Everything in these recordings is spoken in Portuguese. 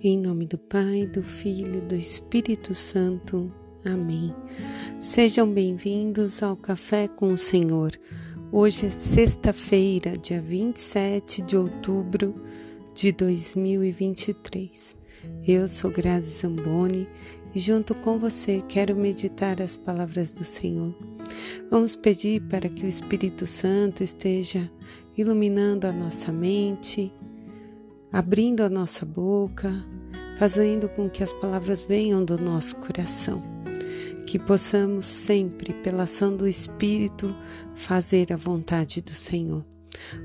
Em nome do Pai, do Filho, do Espírito Santo. Amém. Sejam bem-vindos ao Café com o Senhor. Hoje é sexta-feira, dia 27 de outubro de 2023. Eu sou Grazi Zamboni e junto com você quero meditar as palavras do Senhor. Vamos pedir para que o Espírito Santo esteja iluminando a nossa mente, abrindo a nossa boca, fazendo com que as palavras venham do nosso coração. Que possamos sempre, pela ação do Espírito, fazer a vontade do Senhor.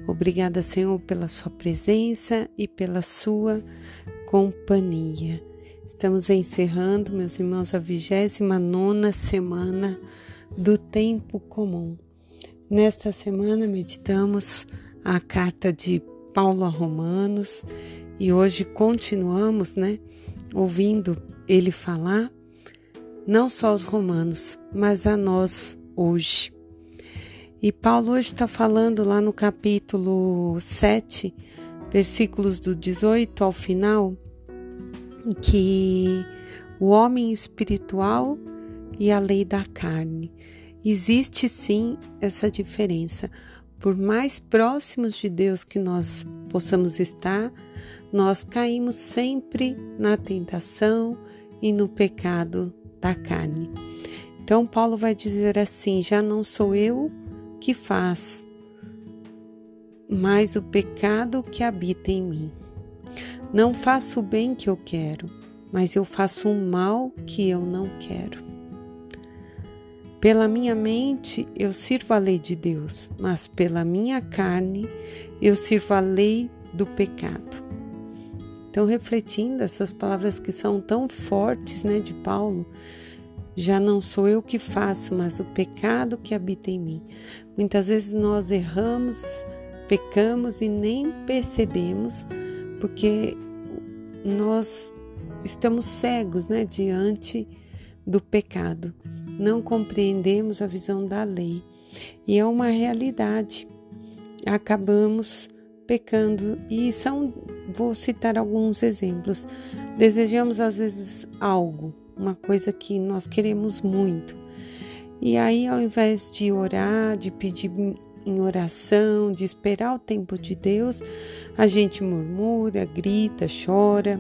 Obrigada, Senhor, pela Sua presença e pela Sua companhia. Estamos encerrando, meus irmãos, a 29 semana do tempo comum. Nesta semana meditamos a carta de Paulo a Romanos e hoje continuamos, né, ouvindo ele falar não só aos romanos, mas a nós hoje. E Paulo hoje está falando lá no capítulo 7, versículos do 18 ao final, que o homem espiritual e a lei da carne. Existe sim essa diferença. Por mais próximos de Deus que nós possamos estar, nós caímos sempre na tentação e no pecado da carne. Então, Paulo vai dizer assim: já não sou eu que faz, mas o pecado que habita em mim. Não faço o bem que eu quero, mas eu faço o mal que eu não quero. Pela minha mente eu sirvo a lei de Deus, mas pela minha carne eu sirvo a lei do pecado. Então, refletindo essas palavras que são tão fortes, né, de Paulo, já não sou eu que faço, mas o pecado que habita em mim. Muitas vezes nós erramos, pecamos e nem percebemos, porque nós estamos cegos, né, diante do pecado não compreendemos a visão da lei e é uma realidade. Acabamos pecando e são, vou citar alguns exemplos. Desejamos às vezes algo, uma coisa que nós queremos muito. E aí, ao invés de orar, de pedir em oração, de esperar o tempo de Deus, a gente murmura, grita, chora,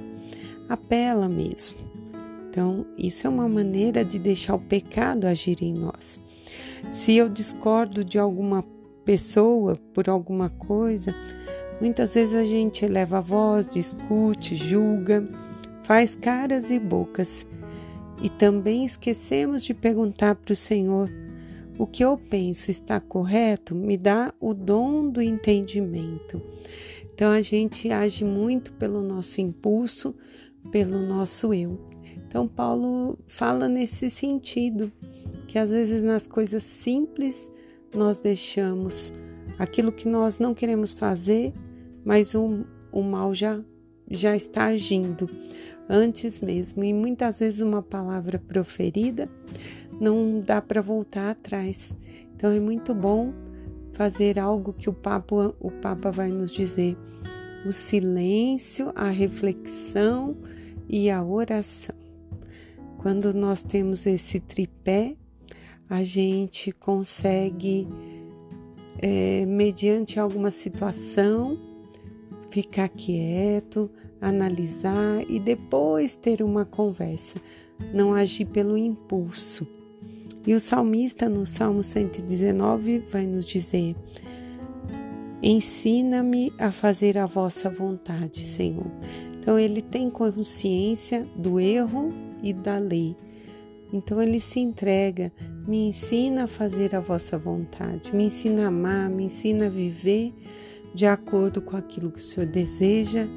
apela mesmo. Então, isso é uma maneira de deixar o pecado agir em nós. Se eu discordo de alguma pessoa por alguma coisa, muitas vezes a gente eleva a voz, discute, julga, faz caras e bocas. E também esquecemos de perguntar para o Senhor: o que eu penso está correto? Me dá o dom do entendimento. Então a gente age muito pelo nosso impulso, pelo nosso eu. Então, Paulo fala nesse sentido, que às vezes nas coisas simples nós deixamos aquilo que nós não queremos fazer, mas o, o mal já, já está agindo antes mesmo. E muitas vezes uma palavra proferida não dá para voltar atrás. Então é muito bom fazer algo que o Papa, o Papa vai nos dizer: o silêncio, a reflexão e a oração. Quando nós temos esse tripé, a gente consegue, é, mediante alguma situação, ficar quieto, analisar e depois ter uma conversa, não agir pelo impulso. E o salmista, no Salmo 119, vai nos dizer: Ensina-me a fazer a vossa vontade, Senhor. Então, ele tem consciência do erro e da lei. Então ele se entrega, me ensina a fazer a vossa vontade, me ensina a amar, me ensina a viver de acordo com aquilo que o Senhor deseja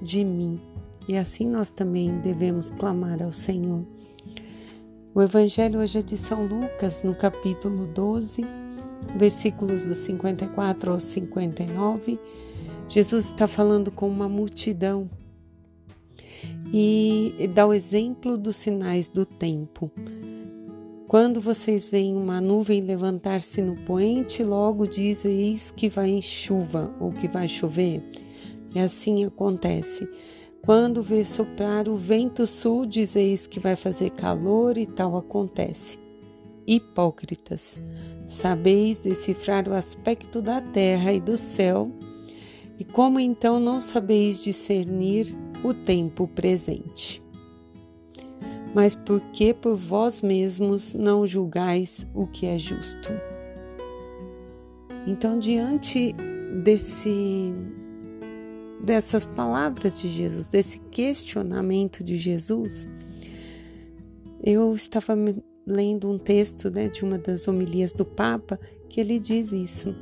de mim. E assim nós também devemos clamar ao Senhor. O Evangelho hoje é de São Lucas, no capítulo 12, versículos do 54 ao 59. Jesus está falando com uma multidão e dá o exemplo dos sinais do tempo. Quando vocês veem uma nuvem levantar-se no poente, logo dizeis que vai em chuva ou que vai chover. E assim acontece. Quando vê soprar o vento sul, dizeis que vai fazer calor e tal acontece. Hipócritas, sabeis decifrar o aspecto da terra e do céu, e como então não sabeis discernir o tempo presente? Mas por que por vós mesmos não julgais o que é justo? Então, diante desse dessas palavras de Jesus, desse questionamento de Jesus, eu estava lendo um texto né, de uma das homilias do Papa que ele diz isso.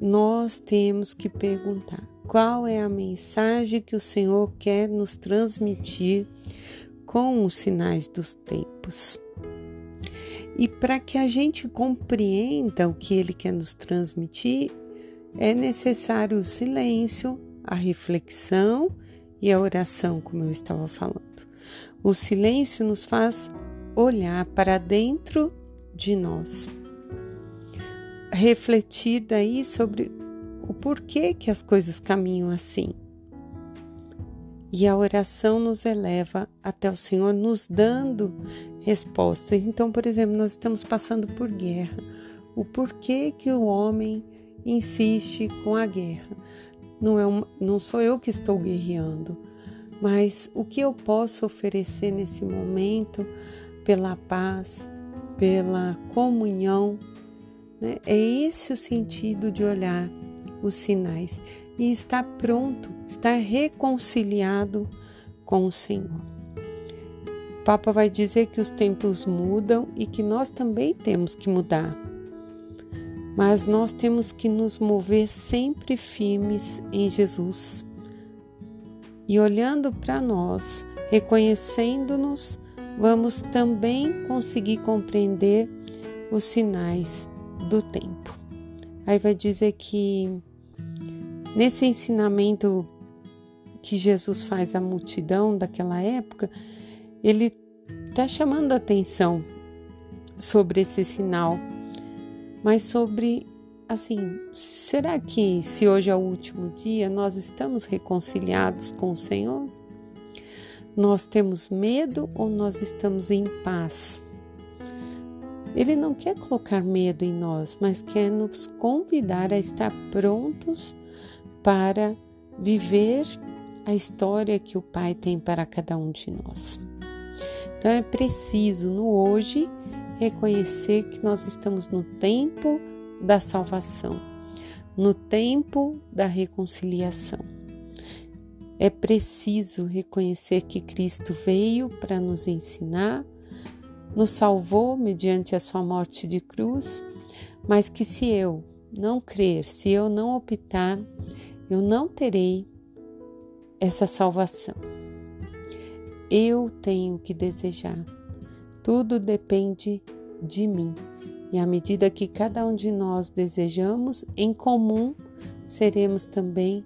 Nós temos que perguntar qual é a mensagem que o Senhor quer nos transmitir com os sinais dos tempos. E para que a gente compreenda o que ele quer nos transmitir, é necessário o silêncio, a reflexão e a oração, como eu estava falando. O silêncio nos faz olhar para dentro de nós, refletir daí sobre o porquê que as coisas caminham assim. E a oração nos eleva até o Senhor nos dando respostas. Então, por exemplo, nós estamos passando por guerra. O porquê que o homem insiste com a guerra? Não, é uma, não sou eu que estou guerreando, mas o que eu posso oferecer nesse momento pela paz, pela comunhão? Né? É esse o sentido de olhar os sinais e estar pronto, estar reconciliado com o Senhor. O Papa vai dizer que os tempos mudam e que nós também temos que mudar mas nós temos que nos mover sempre firmes em Jesus. E olhando para nós, reconhecendo-nos, vamos também conseguir compreender os sinais do tempo. Aí vai dizer que nesse ensinamento que Jesus faz à multidão daquela época, ele está chamando a atenção sobre esse sinal mas sobre assim, será que se hoje é o último dia, nós estamos reconciliados com o Senhor? Nós temos medo ou nós estamos em paz? Ele não quer colocar medo em nós, mas quer nos convidar a estar prontos para viver a história que o Pai tem para cada um de nós. Então é preciso no hoje reconhecer que nós estamos no tempo da salvação, no tempo da reconciliação. É preciso reconhecer que Cristo veio para nos ensinar, nos salvou mediante a sua morte de cruz, mas que se eu não crer, se eu não optar, eu não terei essa salvação. Eu tenho que desejar tudo depende de mim. E à medida que cada um de nós desejamos, em comum, seremos também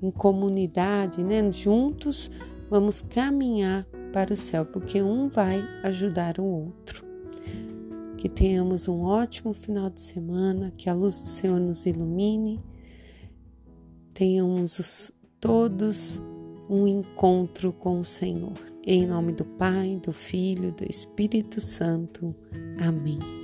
em comunidade, né? Juntos vamos caminhar para o céu, porque um vai ajudar o outro. Que tenhamos um ótimo final de semana, que a luz do Senhor nos ilumine, tenhamos todos um encontro com o Senhor. Em nome do Pai, do Filho, do Espírito Santo. Amém.